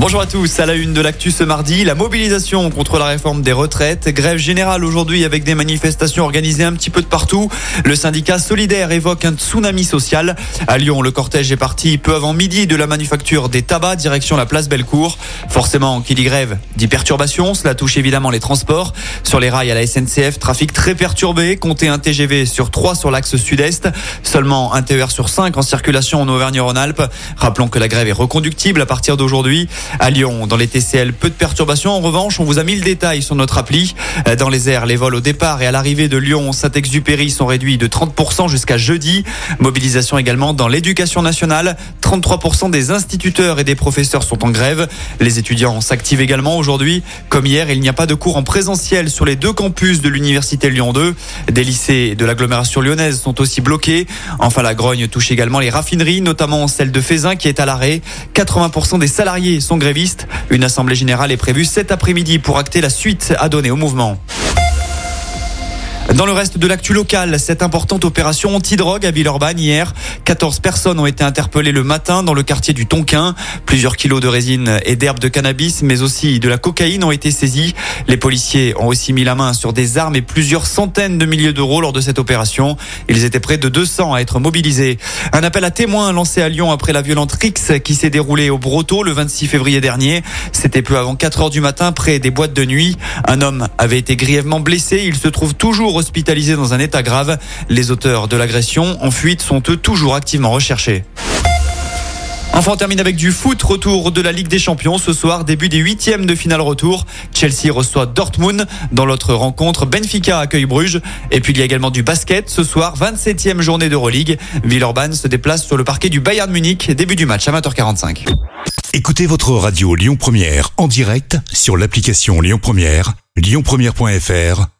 Bonjour à tous, à la une de l'actu ce mardi, la mobilisation contre la réforme des retraites, grève générale aujourd'hui avec des manifestations organisées un petit peu de partout. Le syndicat solidaire évoque un tsunami social. À Lyon, le cortège est parti peu avant midi de la manufacture des tabacs direction la place Bellecour. Forcément, qui dit grève dit perturbation, cela touche évidemment les transports. Sur les rails à la SNCF, trafic très perturbé, comptez un TGV sur 3 sur l'axe sud-est, seulement un TER sur 5 en circulation en Auvergne-Rhône-Alpes. Rappelons que la grève est reconductible à partir d'aujourd'hui. À Lyon, dans les TCL, peu de perturbations. En revanche, on vous a mis le détail sur notre appli. Dans les airs, les vols au départ et à l'arrivée de Lyon, Saint-Exupéry sont réduits de 30% jusqu'à jeudi. Mobilisation également dans l'éducation nationale. 33% des instituteurs et des professeurs sont en grève. Les étudiants s'activent également aujourd'hui. Comme hier, il n'y a pas de cours en présentiel sur les deux campus de l'université Lyon 2. Des lycées de l'agglomération lyonnaise sont aussi bloqués. Enfin, la grogne touche également les raffineries, notamment celle de Fézin qui est à l'arrêt. 80% des salariés sont Une assemblée générale est prévue cet après-midi pour acter la suite à donner au mouvement. Dans le reste de l'actu local, cette importante opération anti-drogue à Villeurbanne hier, 14 personnes ont été interpellées le matin dans le quartier du Tonquin. Plusieurs kilos de résine et d'herbes de cannabis, mais aussi de la cocaïne ont été saisis. Les policiers ont aussi mis la main sur des armes et plusieurs centaines de milliers d'euros lors de cette opération. Ils étaient près de 200 à être mobilisés. Un appel à témoins lancé à Lyon après la violente Rix qui s'est déroulée au Broto le 26 février dernier. C'était peu avant 4 heures du matin près des boîtes de nuit. Un homme avait été grièvement blessé. Il se trouve toujours hospitalisés dans un état grave. Les auteurs de l'agression en fuite sont eux toujours activement recherchés. Enfin, on termine avec du foot. Retour de la Ligue des Champions ce soir, début des huitièmes de finale retour. Chelsea reçoit Dortmund. Dans l'autre rencontre, Benfica accueille Bruges. Et puis il y a également du basket. Ce soir, 27e journée d'Euroleague. Villeurbanne se déplace sur le parquet du Bayern Munich. Début du match à 20h45. Écoutez votre radio Lyon Première en direct sur l'application Lyon Première, lyonpremière.fr